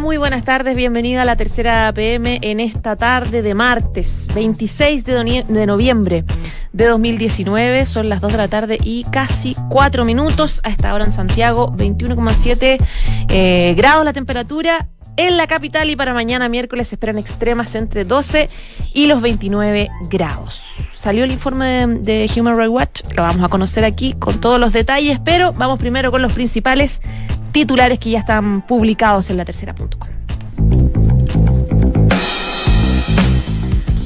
Muy buenas tardes, bienvenida a la tercera PM en esta tarde de martes 26 de, noviembre de 2019. Son las 2 de la tarde y casi 4 minutos. A esta hora en Santiago, 21,7 eh, grados la temperatura. En la capital y para mañana miércoles esperan extremas entre 12 y los 29 grados. Salió el informe de, de, Human Rights Watch, lo vamos a conocer aquí con todos los detalles, pero vamos primero con los principales titulares que ya están publicados en la tercera.com.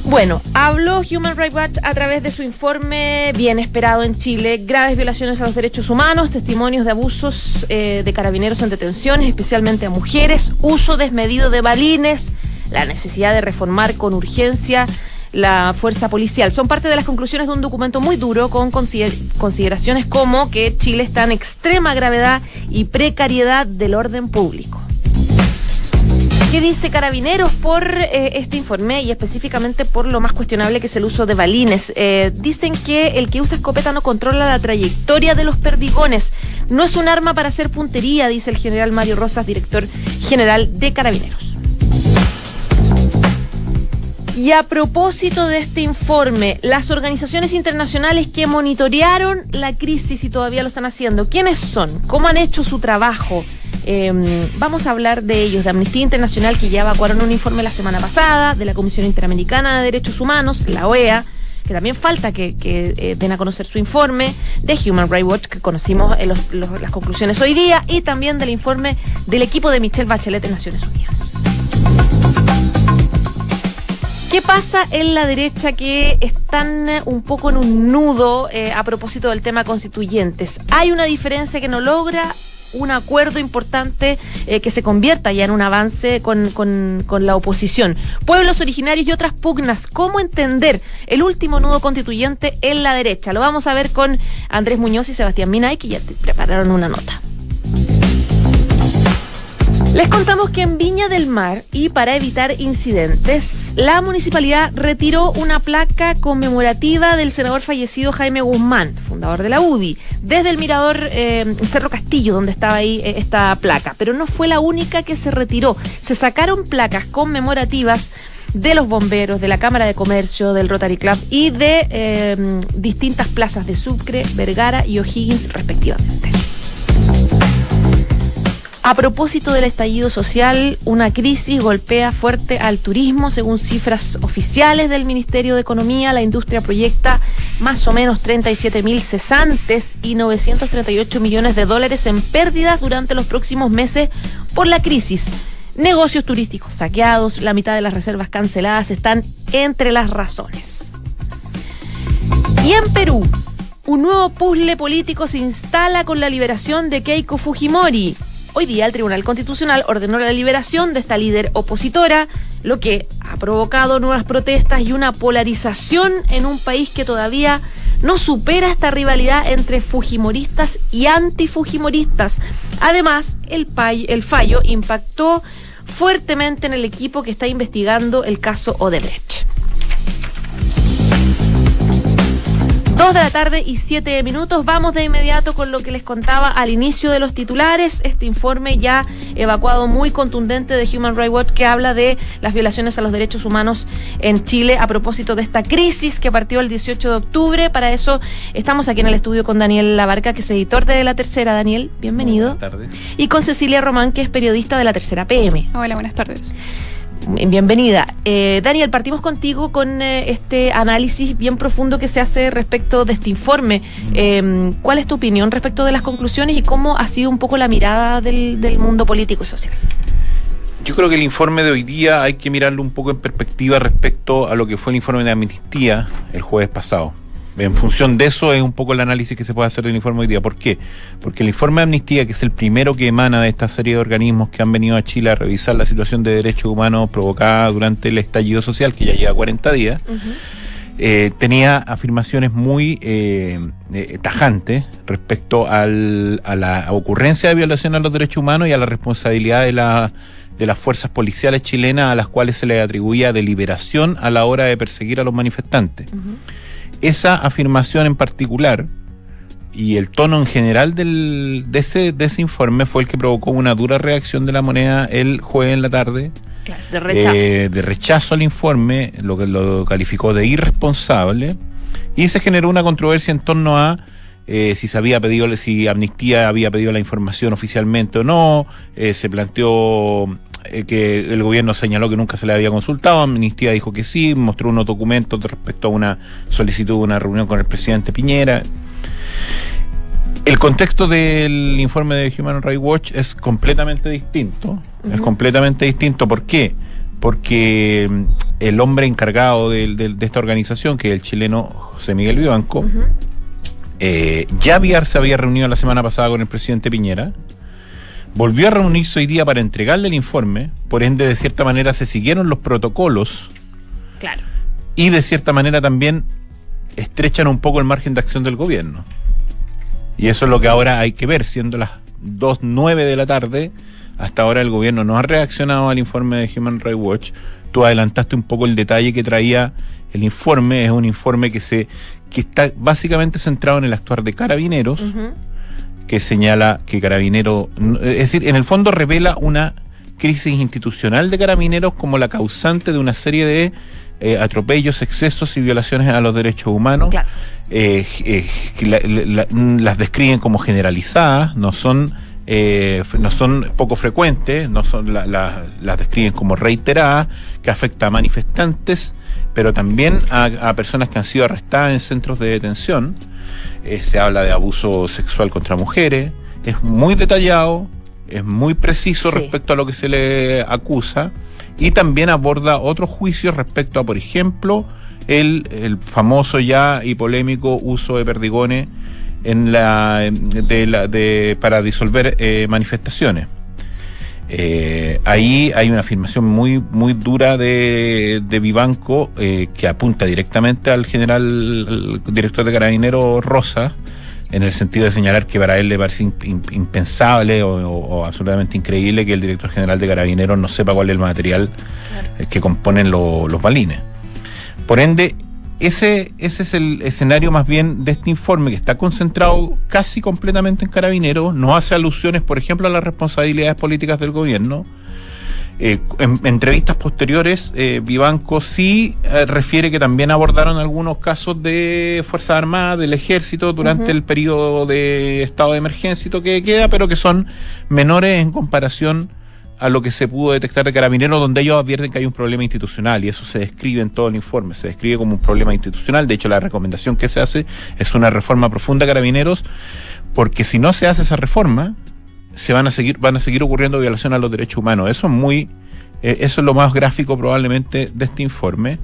Bueno, habló Human Rights Watch a través de su informe bien esperado en Chile, graves violaciones a los derechos humanos, testimonios de abusos eh, de carabineros en detenciones, especialmente a mujeres, uso desmedido de balines, la necesidad de reformar con urgencia la fuerza policial. Son parte de las conclusiones de un documento muy duro con consideraciones como que Chile está en extrema gravedad y precariedad del orden público. ¿Qué dice Carabineros por eh, este informe y específicamente por lo más cuestionable que es el uso de balines? Eh, dicen que el que usa escopeta no controla la trayectoria de los perdigones. No es un arma para hacer puntería, dice el general Mario Rosas, director general de Carabineros. Y a propósito de este informe, las organizaciones internacionales que monitorearon la crisis y todavía lo están haciendo, ¿quiénes son? ¿Cómo han hecho su trabajo? Eh, vamos a hablar de ellos, de Amnistía Internacional, que ya evacuaron un informe la semana pasada, de la Comisión Interamericana de Derechos Humanos, la OEA, que también falta que, eh, den a conocer su informe, de Human Rights Watch, que conocimos eh, los, las conclusiones hoy día, y también del informe del equipo de Michelle Bachelet en Naciones Unidas. ¿Qué pasa en la derecha que están un poco en un nudo eh, a propósito del tema constituyentes? Hay una diferencia que no logra un acuerdo importante eh, que se convierta ya en un avance con, con, la oposición. Pueblos originarios y otras pugnas. ¿Cómo entender el último nudo constituyente en la derecha? Lo vamos a ver con Andrés Muñoz y Sebastián Minay, que ya prepararon una nota. Les contamos que en Viña del Mar y para evitar incidentes, la municipalidad retiró una placa conmemorativa del senador fallecido Jaime Guzmán, fundador de la UDI, desde el mirador eh, Cerro Castillo, donde estaba ahí eh, esta placa. Pero no fue la única que se retiró. Se sacaron placas conmemorativas de los bomberos, de la Cámara de Comercio, del Rotary Club y de eh, distintas plazas de Sucre, Vergara y O'Higgins, respectivamente. A propósito del estallido social, una crisis golpea fuerte al turismo. Según cifras oficiales del Ministerio de Economía, la industria proyecta más o menos 37 mil cesantes y 938 millones de dólares en pérdidas durante los próximos meses por la crisis. Negocios turísticos saqueados, la mitad de las reservas canceladas están entre las razones. Y en Perú, un nuevo puzzle político se instala con la liberación de Keiko Fujimori. Hoy día el Tribunal Constitucional ordenó la liberación de esta líder opositora, lo que ha provocado nuevas protestas y una polarización en un país que todavía no supera esta rivalidad entre fujimoristas y antifujimoristas. Además, el, el fallo impactó fuertemente en el equipo que está investigando el caso Odebrecht. Dos de la tarde y siete minutos. Vamos de inmediato con lo que les contaba al inicio de los titulares. Este informe ya evacuado muy contundente de Human Rights Watch que habla de las violaciones a los derechos humanos en Chile a propósito de esta crisis que partió el 18 de octubre. Para eso estamos aquí en el estudio con Daniel Labarca, que es editor de La Tercera. Daniel, bienvenido. Buenas tardes. Y con Cecilia Román, que es periodista de La Tercera PM. Hola, buenas tardes. Bienvenida. Eh, Daniel, partimos contigo con eh, este análisis bien profundo que se hace respecto de este informe. Eh, ¿Cuál es tu opinión respecto de las conclusiones y cómo ha sido un poco la mirada del mundo político y social? Yo creo que el informe de hoy día hay que mirarlo un poco en perspectiva respecto a lo que fue el informe de amnistía el jueves pasado. En función de eso es un poco el análisis que se puede hacer del informe hoy día. ¿Por qué? Porque el informe de amnistía, que es el primero que emana de esta serie de organismos que han venido a Chile a revisar la situación de derechos humanos provocada durante el estallido social, que ya lleva 40 días, uh -huh. eh, tenía afirmaciones muy eh, eh, tajantes respecto al, a la ocurrencia de violación a los derechos humanos y a la responsabilidad de, la, de las fuerzas policiales chilenas a las cuales se le atribuía deliberación a la hora de perseguir a los manifestantes. Esa afirmación en particular y el tono en general del, de, ese, de ese informe fue el que provocó una dura reacción de la moneda el jueves en la tarde de rechazo. Eh, de rechazo al informe, lo que lo calificó de irresponsable, y se generó una controversia en torno a eh, si se había pedido, si Amnistía había pedido la información oficialmente o no, eh, se planteó que el gobierno señaló que nunca se le había consultado, Amnistía dijo que sí, mostró unos documentos respecto a una solicitud de una reunión con el presidente Piñera. El contexto del informe de Human Rights Watch es completamente distinto. Es completamente distinto. ¿Por qué? Porque mm, el hombre encargado de, esta organización, que es el chileno José Miguel Vivanco, eh, ya había, se había reunido la semana pasada con el presidente Piñera, volvió a reunirse hoy día para entregarle el informe, por ende, de cierta manera, se siguieron los protocolos. Claro. Y de cierta manera también estrechan un poco el margen de acción del gobierno. Y eso es lo que ahora hay que ver, siendo las 2.09 de la tarde, hasta ahora el gobierno no ha reaccionado al informe de Human Rights Watch. Tú adelantaste un poco el detalle que traía el informe, es un informe que se que está básicamente centrado en el actuar de carabineros, que señala que carabineros, es decir, en el fondo revela una crisis institucional de carabineros como la causante de una serie de eh, atropellos, excesos y violaciones a los derechos humanos. Eh, eh, las describen como generalizadas, no son, no son poco frecuentes, no son las describen como reiteradas, que afecta a manifestantes, pero también a, personas que han sido arrestadas en centros de detención. se habla de abuso sexual contra mujeres, es muy detallado, es muy preciso respecto a lo que se le acusa y también aborda otros juicios respecto a, por ejemplo, el, famoso ya y polémico uso de perdigones en la, de para disolver eh, manifestaciones. Eh, ahí hay una afirmación muy, muy dura de, de Vivanco eh, que apunta directamente al general director de Carabineros Rosa, en el sentido de señalar que para él le parece impensable o, absolutamente increíble que el director general de Carabineros no sepa cuál es el material que componen los balines. Por ende, ese, ese es el escenario más bien de este informe que está concentrado casi completamente en Carabineros, no hace alusiones, por ejemplo, a las responsabilidades políticas del gobierno, eh, en, entrevistas posteriores, eh, Vivanco sí eh, refiere que también abordaron algunos casos de Fuerzas Armadas, del Ejército, durante el periodo de estado de emergencia que queda, pero que son menores en comparación a lo que se pudo detectar de Carabineros, donde ellos advierten que hay un problema institucional y eso se describe en todo el informe, se describe como un problema institucional. De hecho, la recomendación que se hace es una reforma profunda de Carabineros, porque si no se hace esa reforma, se van a seguir, van a seguir ocurriendo violaciones a los derechos humanos. Eso es muy, eh, eso es lo más gráfico probablemente de este informe.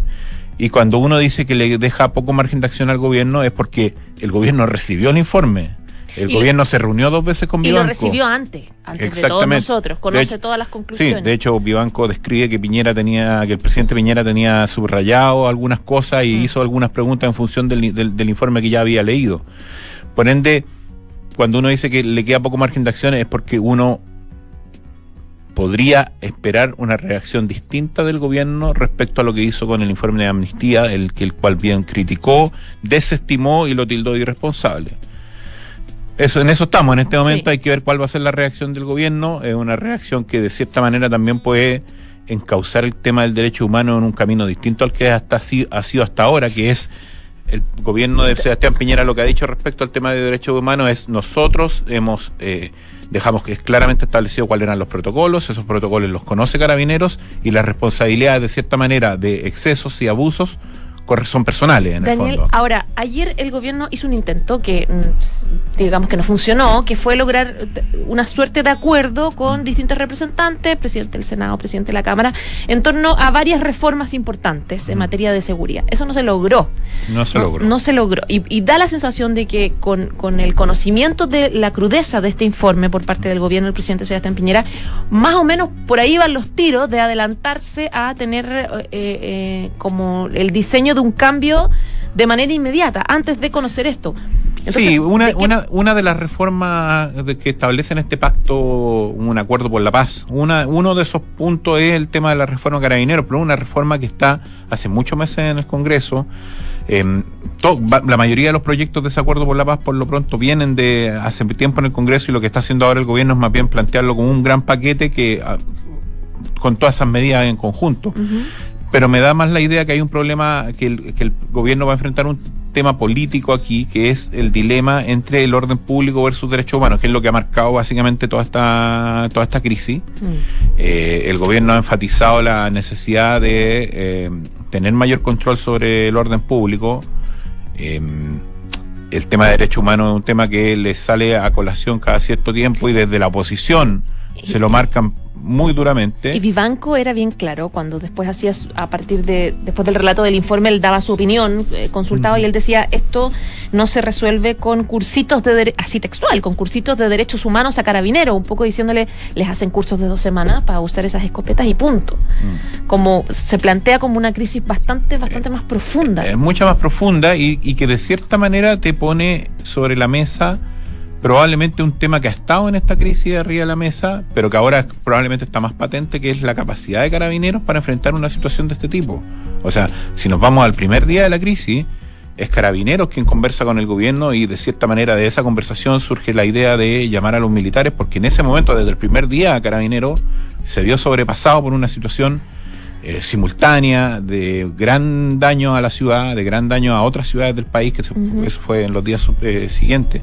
Y cuando uno dice que le deja poco margen de acción al gobierno es porque el gobierno recibió el informe. El gobierno se reunió dos veces con Vivanco. Y lo recibió antes, antes de todos nosotros, conoce todas las conclusiones. Sí, de hecho Vivanco describe que Piñera tenía, que el presidente Piñera tenía subrayado algunas cosas y mm. hizo algunas preguntas en función del, del informe que ya había leído. Por ende, cuando uno dice que le queda poco margen de acción es porque uno podría esperar una reacción distinta del gobierno respecto a lo que hizo con el informe de amnistía, el que el cual bien criticó, desestimó y lo tildó de irresponsable. Eso, en eso estamos, en este momento hay que ver cuál va a ser la reacción del gobierno, es una reacción que de cierta manera también puede encauzar el tema del derecho humano en un camino distinto al que hasta, ha sido hasta ahora, que es el gobierno de Sebastián Piñera lo que ha dicho respecto al tema de derechos humanos es nosotros hemos eh, dejamos que es claramente establecido cuáles eran los protocolos, esos protocolos los conoce Carabineros y las responsabilidades de cierta manera de excesos y abusos son personales en Daniel, el fondo. ahora, ayer el gobierno hizo un intento que mm, digamos que no funcionó, que fue lograr una suerte de acuerdo con mm. distintos representantes, presidente del Senado, presidente de la Cámara, en torno a varias reformas importantes en mm. materia de seguridad. Eso no se logró. No se logró. No se logró. Y, da la sensación de que con, con el conocimiento de la crudeza de este informe por parte del gobierno del presidente Sebastián Piñera, más o menos por ahí van los tiros de adelantarse a tener eh, eh, como el diseño de un cambio de manera inmediata, antes de conocer esto. sí, una, una, una de las reformas que establecen este pacto, un acuerdo por la paz, una, uno de esos puntos es el tema de la reforma carabineros, pero una reforma que está hace muchos meses en el Congreso. Eh, la mayoría de los proyectos de ese acuerdo por la paz por lo pronto vienen de hace tiempo en el Congreso y lo que está haciendo ahora el gobierno es más bien plantearlo como un gran paquete que ah, con todas esas medidas en conjunto. Pero me da más la idea que hay un problema, que el, que el gobierno va a enfrentar un tema político aquí, que es el dilema entre el orden público versus derechos humanos, que es lo que ha marcado básicamente toda esta, toda esta crisis. Mm. Eh, el gobierno ha enfatizado la necesidad de eh, tener mayor control sobre el orden público. Eh, el tema de derechos humanos es un tema que le sale a colación cada cierto tiempo y desde la oposición se lo marcan muy duramente. Y Vivanco era bien claro cuando después hacía, a partir de, después del relato del informe, él daba su opinión, eh, consultaba y él decía, esto no se resuelve con cursitos de, así textual, con cursitos de derechos humanos a carabineros, un poco diciéndole, les hacen cursos de dos semanas para usar esas escopetas y punto. Mm. Como se plantea como una crisis bastante, bastante más profunda. Es mucha más profunda y, y que de cierta manera te pone sobre la mesa probablemente un tema que ha estado en esta crisis de arriba de la mesa, pero que ahora probablemente está más patente, que es la capacidad de carabineros para enfrentar una situación de este tipo. O sea, si nos vamos al primer día de la crisis, es Carabineros quien conversa con el gobierno y de cierta manera de esa conversación surge la idea de llamar a los militares, porque en ese momento, desde el primer día, Carabineros se vio sobrepasado por una situación eh, simultánea de gran daño a la ciudad, de gran daño a otras ciudades del país, que eso fue en los días eh, siguientes.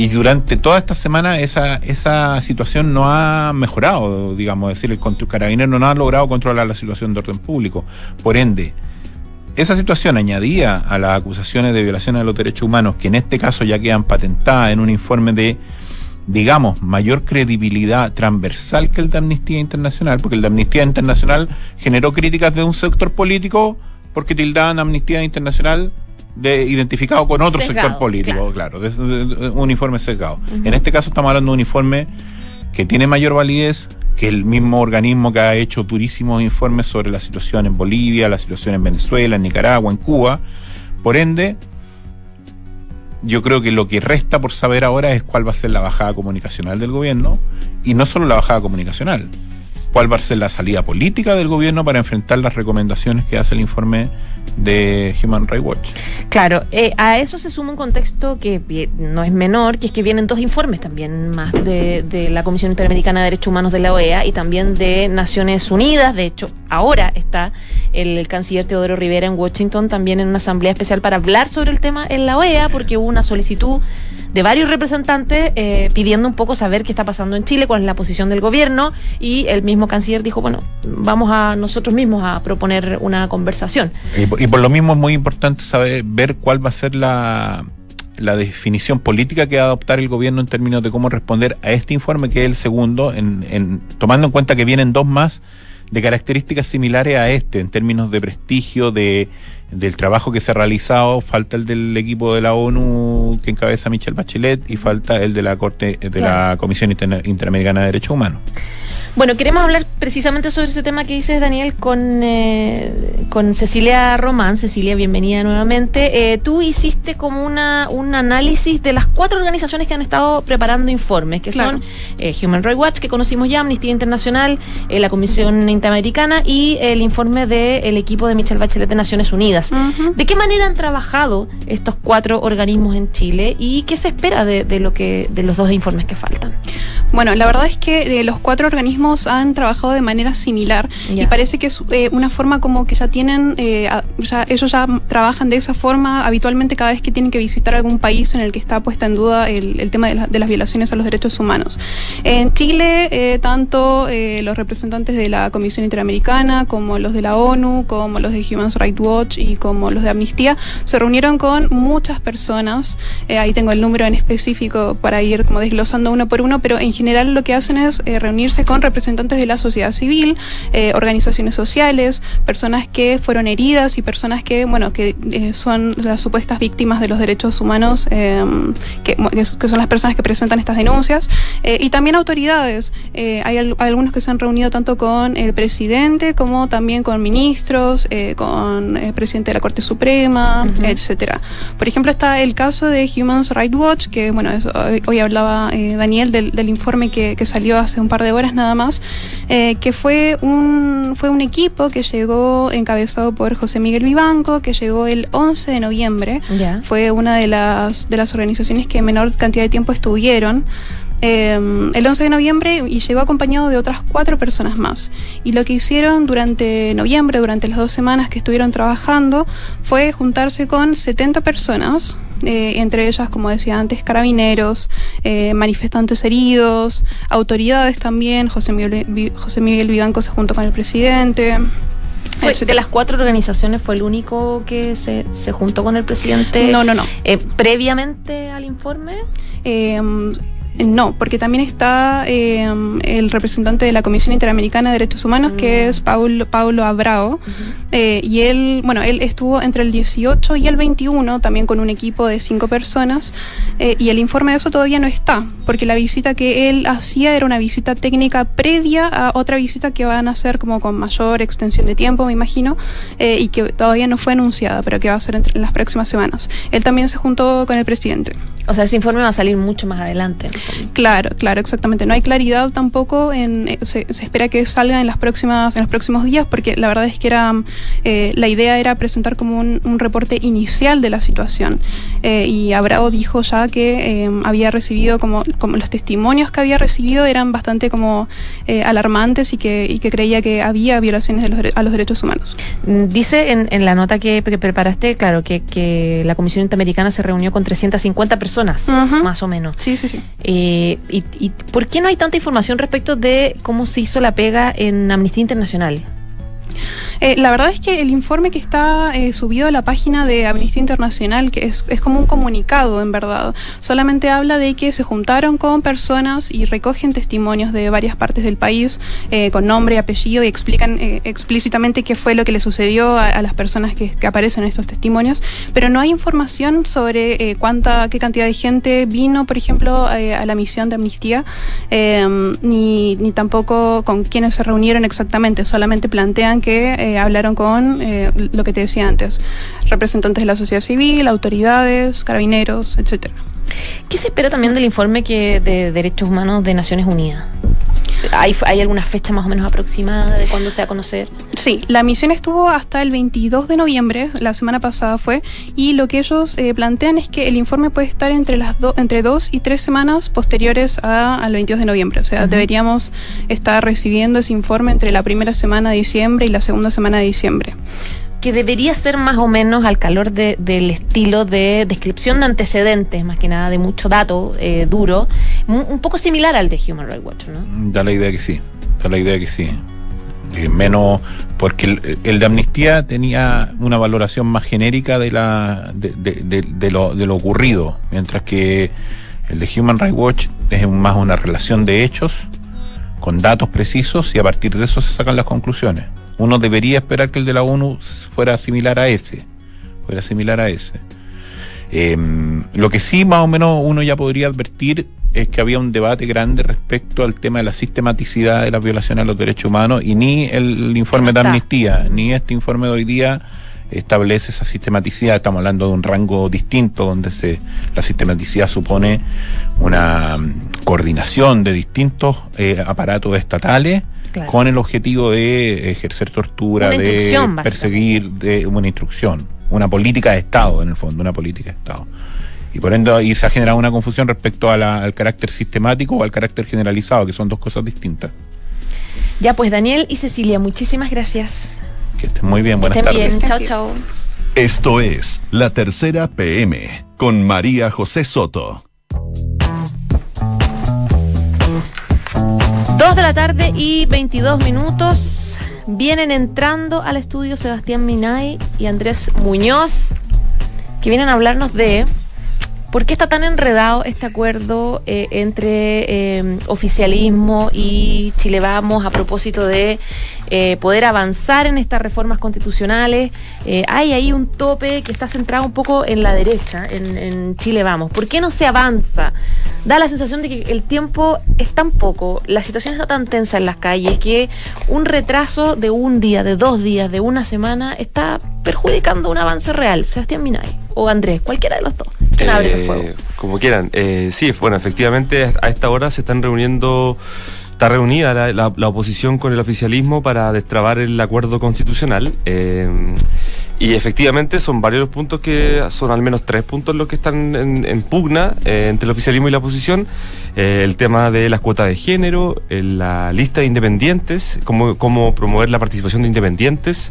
Y durante toda esta semana esa, esa situación no ha mejorado, digamos, decir, el carabinero no ha logrado controlar la situación de orden público. Por ende, esa situación añadía a las acusaciones de violación a los derechos humanos, que en este caso ya quedan patentadas en un informe de, digamos, mayor credibilidad transversal que el de Amnistía Internacional, porque el de Amnistía Internacional generó críticas de un sector político porque tildaban Amnistía Internacional de, identificado con otro sector político, claro, un informe sesgado. En este caso estamos hablando de un informe que tiene mayor validez que el mismo organismo que ha hecho durísimos informes sobre la situación en Bolivia, la situación en Venezuela, en Nicaragua, en Cuba. Por ende, yo creo que lo que resta por saber ahora es cuál va a ser la bajada comunicacional del gobierno y no solo la bajada comunicacional, cuál va a ser la salida política del gobierno para enfrentar las recomendaciones que hace el informe de Human Rights Watch. Claro, eh, a eso se suma un contexto que no es menor, que es que vienen dos informes también más de, de, la Comisión Interamericana de Derechos Humanos de la OEA y también de Naciones Unidas. De hecho, ahora está el, canciller Teodoro Rivera en Washington también en una asamblea especial para hablar sobre el tema en la OEA, porque hubo una solicitud de varios representantes eh, pidiendo un poco saber qué está pasando en Chile, cuál es la posición del gobierno y el mismo canciller dijo, bueno, vamos a nosotros mismos a proponer una conversación. Y, por lo mismo es muy importante saber ver cuál va a ser la, la definición política que va a adoptar el gobierno en términos de cómo responder a este informe, que es el segundo, en, en, tomando en cuenta que vienen dos más de características similares a este, en términos de prestigio, de del trabajo que se ha realizado, falta el del equipo de la ONU que encabeza Michelle Bachelet y falta el de la Corte de la Comisión Interamericana de Derechos Humanos. Bueno, queremos hablar precisamente sobre ese tema que dices, Daniel, con, eh, con Cecilia Román. Cecilia, bienvenida nuevamente. Eh, tú hiciste como una, un análisis de las cuatro organizaciones que han estado preparando informes, que son eh, Human Rights Watch, que conocimos ya, Amnistía Internacional, la Comisión Interamericana y el informe del equipo de Michelle Bachelet de Naciones Unidas. ¿De qué manera han trabajado estos cuatro organismos en Chile y qué se espera de, de lo que, de los dos informes que faltan? Bueno, la verdad es que los cuatro organismos han trabajado de manera similar y parece que es eh, una forma como que ya tienen, eh, sea, ellos ya trabajan de esa forma habitualmente cada vez que tienen que visitar algún país en el que está puesta en duda el, tema de, las violaciones a los derechos humanos. En Chile, eh, tanto los representantes de la Comisión Interamericana como los de la ONU, como los de Human Rights Watch y como los de Amnistía, se reunieron con muchas personas. ahí tengo el número en específico para ir como desglosando uno por uno, pero en general lo que hacen es eh, reunirse con representantes de la sociedad civil, eh, organizaciones sociales, personas que fueron heridas y personas que, bueno, que eh, son las supuestas víctimas de los derechos humanos, em, que, son las personas que presentan estas denuncias, y también autoridades. hay algunos que se han reunido tanto con el presidente como también con ministros, con el presidente de la Corte Suprema, etcétera. Por ejemplo, está el caso de Human Rights Watch, que bueno, hoy, hablaba Daniel del, informe que, que, salió hace un par de horas nada más, que fue un, fue un equipo que llegó encabezado por José Miguel Vivanco, que llegó el 11 de noviembre. Fue una de las, de las organizaciones que menor cantidad de tiempo estuvieron. Em, el 11 de noviembre y llegó acompañado de otras cuatro personas más. Y lo que hicieron durante noviembre, durante las dos semanas que estuvieron trabajando, fue juntarse con 70 personas, eh, entre ellas, como decía antes, carabineros, eh, manifestantes heridos, autoridades también, José Miguel, José Miguel Vivanco se juntó con el presidente. de las cuatro organizaciones fue el único que se, se juntó con el presidente. No, no, no. Eh, previamente al informe. Em, no, porque también está eh, el representante de la Comisión Interamericana de Derechos Humanos, que mm. es Paulo, Paulo Abrao, eh, y él, bueno, él estuvo entre el 18 y el 21, también con un equipo de cinco personas, eh, y el informe de eso todavía no está, porque la visita que él hacía era una visita técnica previa a otra visita que van a hacer como con mayor extensión de tiempo, me imagino, y que todavía no fue anunciada, pero que va a ser en las próximas semanas. Él también se juntó con el presidente. O sea, ese informe va a salir mucho más adelante. Claro, claro, exactamente. No hay claridad tampoco. En, eh, se, espera que salga en las próximas, en los próximos días, porque la verdad es que era eh, la idea era presentar como un, reporte inicial de la situación. Eh, y Abrao dijo ya que había recibido como, como los testimonios que había recibido eran bastante como alarmantes y que, y que creía que había violaciones a los derechos humanos. Mm, dice en, en la nota que, preparaste, claro, que, que la Comisión Interamericana se reunió con 350 personas, más o menos. Sí, sí, sí. Eh, y, ¿Y por qué no hay tanta información respecto de cómo se hizo la pega en Amnistía Internacional? Eh, la verdad es que el informe que está eh, subido a la página de Amnistía Internacional, que es, como un comunicado en verdad, solamente habla de que se juntaron con personas y recogen testimonios de varias partes del país eh, con nombre y apellido y explican explícitamente qué fue lo que le sucedió a, las personas que, aparecen en estos testimonios, pero no hay información sobre cuánta, qué cantidad de gente vino, por ejemplo, a la misión de amnistía, ni, ni tampoco con quiénes se reunieron exactamente, solamente plantean que eh, hablaron con eh, lo que te decía antes, representantes de la sociedad civil, autoridades, carabineros, etcétera. ¿Qué se espera también del informe que de derechos humanos de Naciones Unidas? ¿Hay, ¿Hay alguna fecha más o menos aproximada de cuándo se va a conocer? Sí, la misión estuvo hasta el 22 de noviembre, la semana pasada fue, y lo que ellos eh, plantean es que el informe puede estar entre las entre dos y tres semanas posteriores al 22 de noviembre. O sea, deberíamos estar recibiendo ese informe entre la primera semana de diciembre y la segunda semana de diciembre que debería ser más o menos al calor del estilo de descripción de antecedentes, más que nada de mucho dato eh, duro, un poco similar al de Human Rights Watch, ¿no? Da la idea que sí, da la idea que sí. Eh, menos porque el, de amnistía tenía una valoración más genérica de la de, lo, de lo ocurrido, mientras que el de Human Rights Watch es más una relación de hechos con datos precisos y a partir de eso se sacan las conclusiones uno debería esperar que el de la ONU fuera similar a ese, fuera similar a ese. Em, lo que sí más o menos uno ya podría advertir es que había un debate grande respecto al tema de la sistematicidad de las violaciones a los derechos humanos y ni el informe de amnistía, ni este informe de hoy día establece esa sistematicidad. Estamos hablando de un rango distinto donde se la sistematicidad supone una mm, coordinación de distintos eh, aparatos estatales con el objetivo de ejercer tortura, de perseguir, de una instrucción, una política de Estado, en el fondo, una política de Estado. Y por ende ahí se ha generado una confusión respecto al carácter sistemático o al carácter generalizado, que son dos cosas distintas. Ya, pues Daniel y Cecilia, muchísimas gracias. Que estén muy bien, buenas tardes. Bien. Chao, chao. Esto es La Tercera PM con María José Soto. Dos de la tarde y 22 minutos. Vienen entrando al estudio Sebastián Minay y Andrés Muñoz, que vienen a hablarnos de ¿Por qué está tan enredado este acuerdo eh, entre eh, oficialismo y Chile Vamos a propósito de eh, poder avanzar en estas reformas constitucionales? hay ahí un tope que está centrado un poco en la derecha, en, en, Chile Vamos. ¿Por qué no se avanza? Da la sensación de que el tiempo es tan poco, la situación está tan tensa en las calles que un retraso de un día, de dos días, de una semana está perjudicando un avance real. Sebastián Minay o Andrés, cualquiera de los dos. Eh, como quieran. Eh, sí, bueno, efectivamente a esta hora se están reuniendo está reunida la, oposición con el oficialismo para destrabar el acuerdo constitucional. Eh, y efectivamente son varios los puntos que son al menos tres puntos los que están en, pugna entre el oficialismo y la oposición. el tema de las cuotas de género, la lista de independientes, cómo, cómo promover la participación de independientes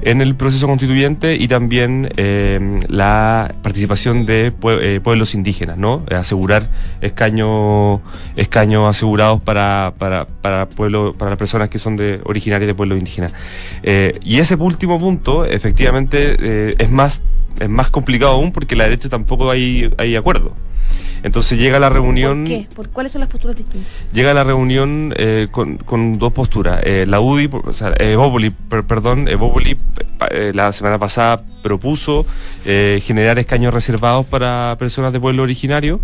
en el proceso constituyente y también eh, la participación de eh, pueblos indígenas, ¿no? Asegurar escaños escaños asegurados para, para, para, pueblo, para las personas que son de originarias de pueblos indígenas. Eh, y ese último punto, efectivamente, es más es más complicado aún porque la derecha tampoco hay, hay acuerdo. Entonces llega la reunión. ¿Por qué? ¿Por cuáles son las posturas distintas? Llega la reunión eh, con, con, dos posturas. Eh, la UDI, o sea, Evópoli, perdón, Evópoli eh, la semana pasada propuso generar escaños reservados para personas de pueblo originario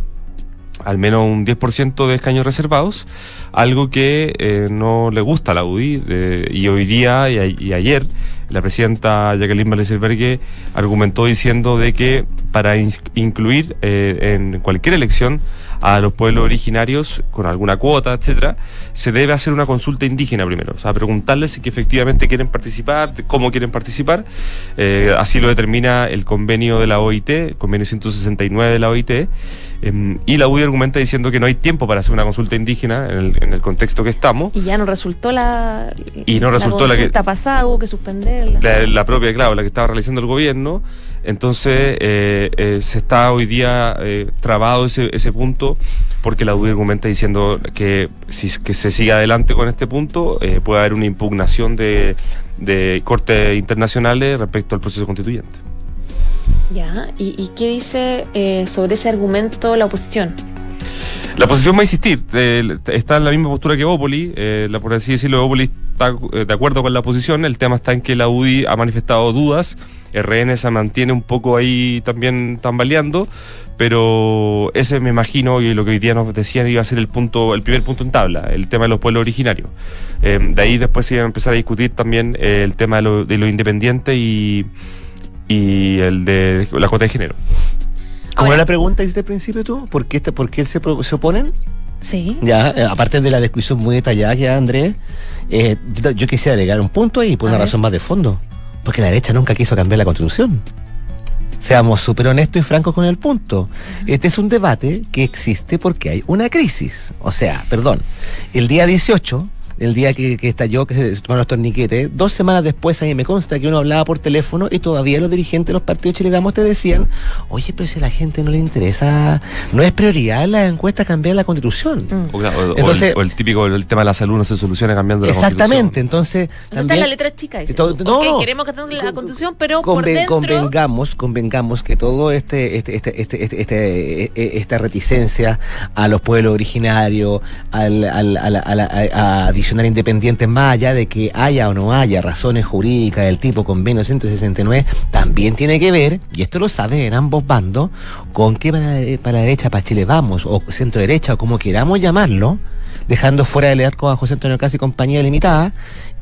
al menos un 10% de escaños reservados, algo que no le gusta a la UDI y hoy día y, ayer la presidenta Jacqueline Balesbergue argumentó diciendo de que para incluir eh, en cualquier elección a los pueblos originarios con alguna cuota, etcétera, se debe hacer una consulta indígena primero, o sea, preguntarles si efectivamente quieren participar, cómo quieren participar. Eh, así lo determina el convenio de la OIT, el convenio 169 de la OIT. Em, y la UDI argumenta diciendo que no hay tiempo para hacer una consulta indígena en el, contexto que estamos. Y ya no resultó la, y no resultó la, consulta pasada, hubo que suspenderla. La, propia, claro, la que estaba realizando el gobierno. Entonces eh, eh, se está hoy día eh, trabado ese, ese punto porque la UDI argumenta diciendo que si que se sigue adelante con este punto puede haber una impugnación de, de cortes internacionales respecto al proceso constituyente. Ya, ¿y, qué dice eh, sobre ese argumento la oposición? La oposición va a insistir, eh, está en la misma postura que Bópoli, eh, la, por así decirlo, Bópoli está de acuerdo con la oposición, el tema está en que la UDI ha manifestado dudas, RN se mantiene un poco ahí también tambaleando, pero ese me imagino, y lo que hoy día nos decían iba a ser el punto, el primer punto en tabla, el tema de los pueblos originarios. de ahí después se iba a empezar a discutir también el tema de lo, de lo independiente y y el de la cuota de género. ¿Cómo era la pregunta desde el principio tú? ¿Por qué, este, por qué se, se oponen? Sí. Ya, eh, aparte de la descripción muy detallada que Andrés, eh, yo, quisiera agregar un punto ahí por una razón más de fondo. Porque la derecha nunca quiso cambiar la constitución. Seamos súper honestos y francos con el punto. Este es un debate que existe porque hay una crisis. O sea, perdón, el día 18 el día que, que estalló, que se tomaron los torniquetes, dos semanas después a mí me consta que uno hablaba por teléfono y todavía los dirigentes de los partidos chilenos te decían, oye, pero si a la gente no le interesa, no es prioridad en la encuesta cambiar la constitución. Mm. O, entonces, el, típico, el tema de la salud no se soluciona cambiando la constitución. Exactamente, entonces... También, está la letra chica. no, queremos que la constitución, pero por dentro... Convengamos, convengamos que todo este, este, este, este, este, este esta reticencia a los pueblos originarios, al, al, a, a, a independientes más allá de que haya o no haya razones jurídicas del tipo convenio 169, también tiene que ver, y esto lo saben en ambos bandos, con que para, la derecha, para Chile vamos, o centro derecha, o como queramos llamarlo, dejando fuera del arco a José Antonio Casi y compañía limitada,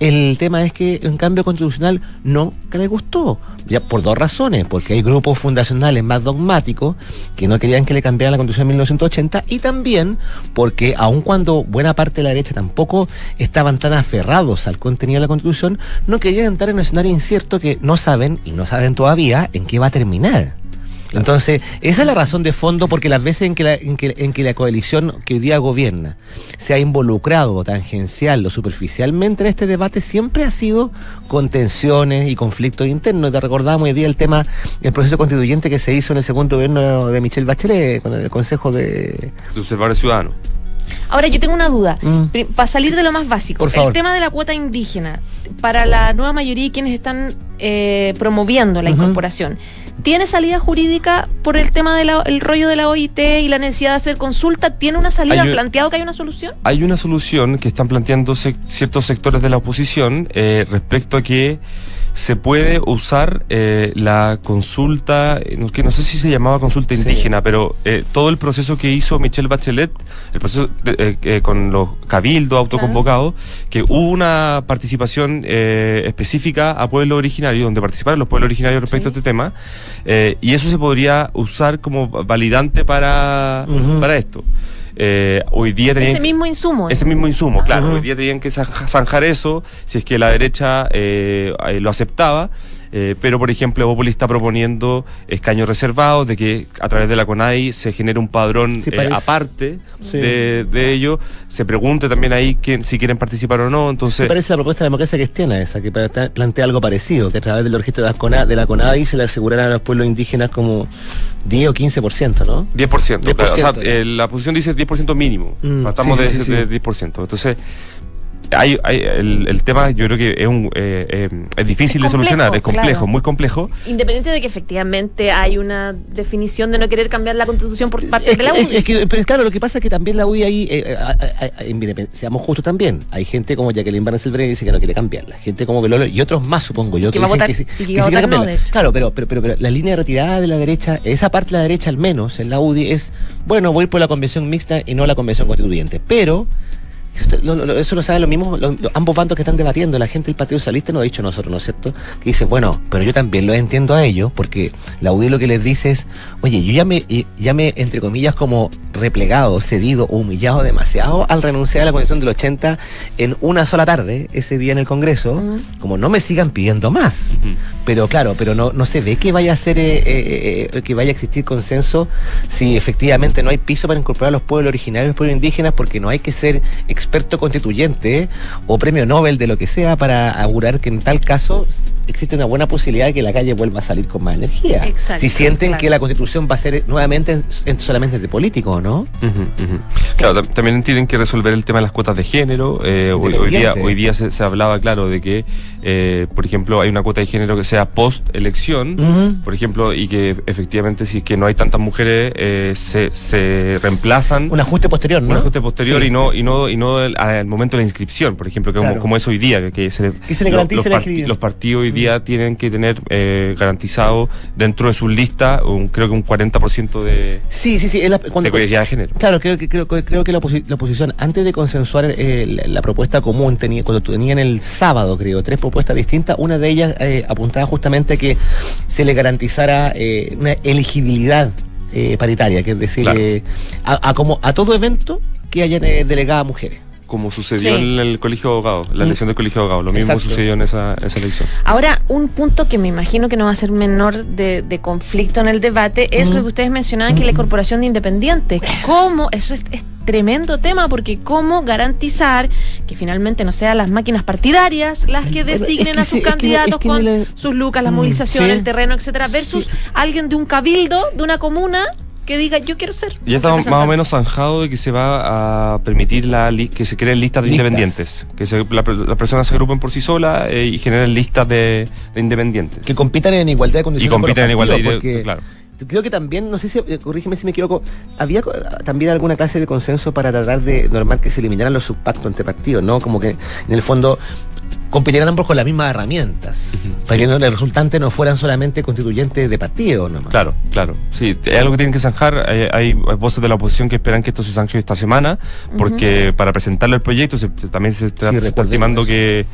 el tema es que un cambio constitucional no le gustó. Ya por dos razones, porque hay grupos fundacionales más dogmáticos que no querían que le cambiaran la constitución de 1980 y también porque aun cuando buena parte de la derecha tampoco estaban tan aferrados al contenido de la constitución, no querían entrar en un escenario incierto que no saben y no saben todavía en qué va a terminar. Entonces, esa es la razón de fondo, porque las veces en que la, en que, en que la coalición que hoy día gobierna se ha involucrado tangencial o superficialmente en este debate, siempre ha sido con tensiones y conflictos internos. Te recordamos hoy día el tema del proceso constituyente que se hizo en el segundo gobierno de Michelle Bachelet, con el Consejo de... de Observadores Ciudadanos. Ahora yo tengo una duda, Mm. para salir de lo más básico, Por favor. el tema de la cuota indígena, para la nueva mayoría y quienes están eh, promoviendo la incorporación, ¿tiene salida jurídica por el tema del rollo de la OIT y la necesidad de hacer consulta? ¿Tiene una salida? Hay ¿Han un- planteado que hay una solución? Hay una solución que están planteando sec- ciertos sectores de la oposición eh, respecto a que se puede usar eh, la consulta, que no sé si se llamaba consulta indígena, pero eh, todo el proceso que hizo Michelle Bachelet, el proceso de- eh, eh, con los cabildos autoconvocados, que hubo una participación eh, específica a pueblos originarios, donde participaron los pueblos originarios respecto Sí. a este tema, eh, y eso se podría usar como validante para, para esto. Eh, hoy día tenían Ese mismo insumo. ese mismo insumo, claro. Hoy día tenían que zanja- zanjar eso si es que la derecha eh, eh, lo aceptaba. Eh, pero, por ejemplo, Evópolis está proponiendo escaños reservados, de que a través de la CONAI se genere un padrón Sí, eh, aparte Sí. de, de ello. Se pregunte también ahí quién, si quieren participar o no. Se Entonces, parece a la propuesta de democracia cristiana esa, que plante- plantea algo parecido, que a través del registro de la, CONA, de la CONADI se le asegurarán a los pueblos indígenas como 10 o 15%, ¿no? 10%. 10%, claro. o sea, ya. eh, la posición dice 10% mínimo. Mm, Partamos sí, de, de sí. 10%. Entonces, hay, hay- el, el tema yo creo que es, un, eh, eh, es difícil Es de solucionar, complejo, es complejo, claro. muy complejo. Independiente de que efectivamente hay una definición de no querer cambiar la constitución por parte Es de la que, es- que, pero claro, lo que pasa es que también la UDI ahí, eh, eh, seamos justos también, hay gente como Jacqueline Van Silver que dice que no quiere cambiarla, gente como Belolo y otros más supongo yo Que va a dicen votar- que sí- y que que va a sí quieren votar no. Claro, pero, pero, pero, pero la línea de retirada de la derecha, esa parte de la derecha al menos en la UDI es, bueno, voy por la convención mixta y no la convención constituyente, pero eso, lo, lo- eso lo saben los mismos, ambos bandos que están debatiendo. La gente del Partido Socialista no ha dicho a nosotros, ¿no es cierto? Que dice, bueno, pero yo también lo entiendo a ellos, porque la UDI lo que les dice es, oye, yo ya me, ya me entre comillas, como replegado, cedido o humillado demasiado al renunciar a la Constitución del 80 en una sola tarde, ese día en el Congreso, como no me sigan pidiendo más. Pero claro, pero no, no se ve que vaya a ser eh, eh, eh, que vaya a existir consenso si efectivamente no hay piso para incorporar a los pueblos originarios, los pueblos indígenas, porque no hay que ser experto constituyente o premio Nobel de lo que sea para augurar que en tal caso existe una buena posibilidad de que la calle vuelva a salir con más energía. Exacto, si sienten claro. que la constitución va a ser nuevamente en- en- solamente de político, ¿no? Claro, tam- también tienen que resolver el tema de las cuotas de género. eh, hoy, hoy día, Independiente. hoy día se, se hablaba, claro, de que, eh, por ejemplo, hay una cuota de género que sea post-elección, por ejemplo, y que efectivamente, si es que no hay tantas mujeres, eh, se, se reemplazan. Un ajuste posterior, ¿no? un ajuste posterior Sí. y no y no y no el- al momento de la inscripción por ejemplo que como, Claro. como es hoy día que, que se, Que se le lo- garantice los, inscripción. los partidos hoy día tienen que tener eh, garantizado dentro de sus listas un, creo que un 40% de, Sí, sí, sí. es la- cuando- de de género Claro, creo que creo, que- creo que la, oposi- la oposición, antes de consensuar eh, la, la propuesta común, tenía, cuando tenían el sábado, creo, tres propuestas distintas, una de ellas eh, apuntaba justamente a que se le garantizara eh, una elegibilidad eh, paritaria, que es decir, Claro. a, a como a todo evento que hayan eh, delegadas mujeres. Como sucedió Sí. en el colegio de abogados, la Mm. elección del colegio de abogados. Lo mismo Exacto. sucedió en esa, esa elección. Ahora, un punto que me imagino que no va a ser menor de, de conflicto en el debate es lo que ustedes mencionaban, que la incorporación de independientes. ¿Cómo? Eso es, es tremendo tema, porque ¿cómo garantizar que finalmente no sean las máquinas partidarias las que es designen que a sí, sus es que- candidatos es que con le- sus lucas, la Mm, movilización, sí. el terreno, etcétera, versus Sí. alguien de un cabildo, de una comuna, que diga, yo quiero ser. Ya está más o representante"? menos zanjado de que se va a permitir la li- que se creen listas de Listas. independientes, que se- la- las personas se agrupen por sí solas eh, y generen listas de, de independientes. Que compitan en igualdad de condiciones. y compiten en igualdad de porque- claro. Creo que también, no sé si, corrígeme si me equivoco, había también alguna clase de consenso para tratar de normal que se eliminaran los subpactos entre partidos, ¿no? Como que en el fondo compitieran ambos con las mismas herramientas, para que no, el resultante no fueran solamente constituyentes de partido nomás. Claro, claro. Sí, es algo que tienen que zanjar. Hay, hay voces de la oposición que esperan que esto se zanje esta semana, porque para presentarle el proyecto se- también se está, Sí, se está recordemos. estimando que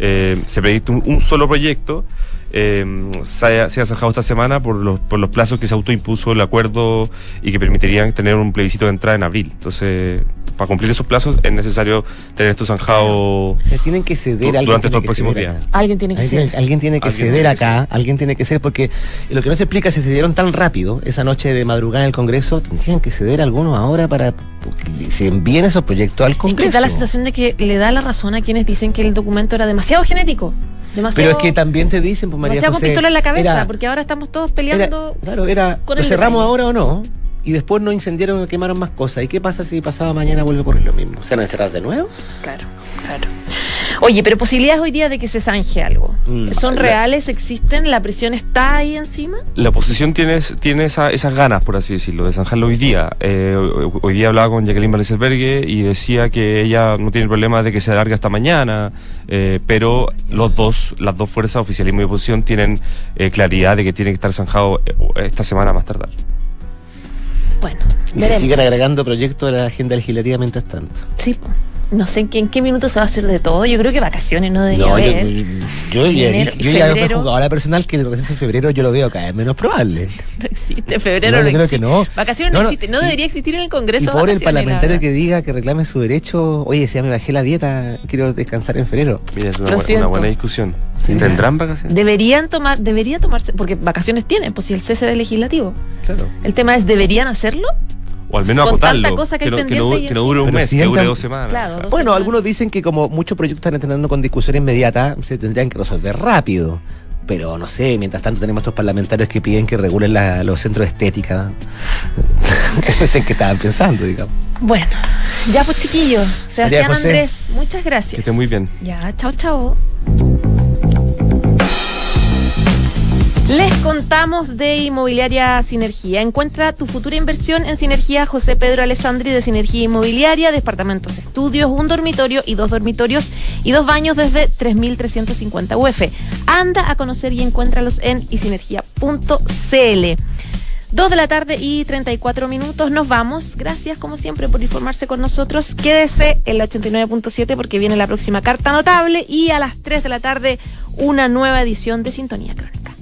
eh, se proyecte un, un solo proyecto. Eh, se se haya zanjado esta semana por los, por los plazos que se autoimpuso el acuerdo y que permitirían tener un plebiscito de entrada en abril. Entonces, para cumplir esos plazos es necesario tener esto zanjado O sea, tienen que ceder alguien durante tiene todo el que próximo ceder día. acá. Alguien tiene que Alguien, ser. alguien tiene que Alguien ceder tiene que acá, alguien tiene que ceder, porque lo que no se explica es si se dieron tan rápido esa noche de madrugada en el Congreso, tendrían que ceder algunos ahora para que se envíen esos proyectos al Es Congreso. que da la sensación de que le da la razón a quienes dicen que el documento era demasiado genético. Demasiado, Pero es que también te dicen, pues María José, pistola en la cabeza, era- porque ahora estamos todos era- peleando. claro, era, con ¿lo el cerramos detalle. ahora o no? y después no incendiaron o quemaron más cosas. ¿Y qué pasa si pasado mañana vuelve a ocurrir lo mismo? ¿Se van a encerrar de nuevo? Claro, claro. Oye, pero posibilidades hoy día de que se zanje algo. Mm, ¿Son la- reales? ¿Existen? ¿La presión está ahí encima? La oposición tiene, tiene esa- esas ganas, por así decirlo, de zanjarlo hoy día. Eh, hoy, día hablaba con Jacqueline Valenciabergue y decía que ella no tiene problema de que se alargue hasta mañana, eh, pero los dos, las dos fuerzas, oficialismo y oposición, tienen eh, claridad de que tiene que estar zanjado eh, esta semana más tardar. Bueno, Y se veremos. siguen agregando proyectos a la agenda legislativa mientras tanto. Sí. No sé en qué, en qué minuto se va a hacer de todo. Yo creo que vacaciones no debería No, yo, haber. yo, ya Enero- dije- yo ya he febrero. jugado a la personal que el receso en febrero yo lo veo cada vez menos probable. No existe, febrero No, no, yo creo existe. que no. Vacaciones no, No, no, existe. No y- debería existir en el Y Congreso. por el vacaciones, la parlamentario que diga que reclame su derecho, oye, si ya me bajé la dieta, quiero descansar en febrero. Mira, es una, Lo buena discusión. Sí. ¿Tendrán vacaciones? Deberían tomar, debería tomarse, porque vacaciones tienen, pues si el cese del legislativo. Claro. El tema es, ¿deberían hacerlo? O al menos Con acotarlo. tanta cosa que hay no, pendiente no, y que no dure un mes, si que dure dos semanas. Claro, dos Bueno, semanas. algunos dicen que como muchos proyectos están entrando con discusión inmediata, se tendrían que resolver rápido. Pero no sé, mientras tanto tenemos estos parlamentarios que piden que regulen la- los centros de estética. no sé en qué estaban pensando, digamos. Bueno, ya pues chiquillos. Sebastián. Andrés, muchas gracias. Que esté muy bien. Ya, chao, chao. Les contamos de Inmobiliaria Sinergia. Encuentra tu futura inversión en Sinergia José Pedro Alessandri de Sinergia Inmobiliaria, departamentos, estudios, un dormitorio y dos dormitorios y dos baños desde 3.350 UF. Anda a conocer y encuéntralos en isinergia.cl. Dos de la tarde y 34 minutos. Nos vamos. Gracias, como siempre, por informarse con nosotros. Quédese en la 89.7 porque viene la próxima carta notable y a las 3 de la tarde una nueva edición de Sintonía Crónica.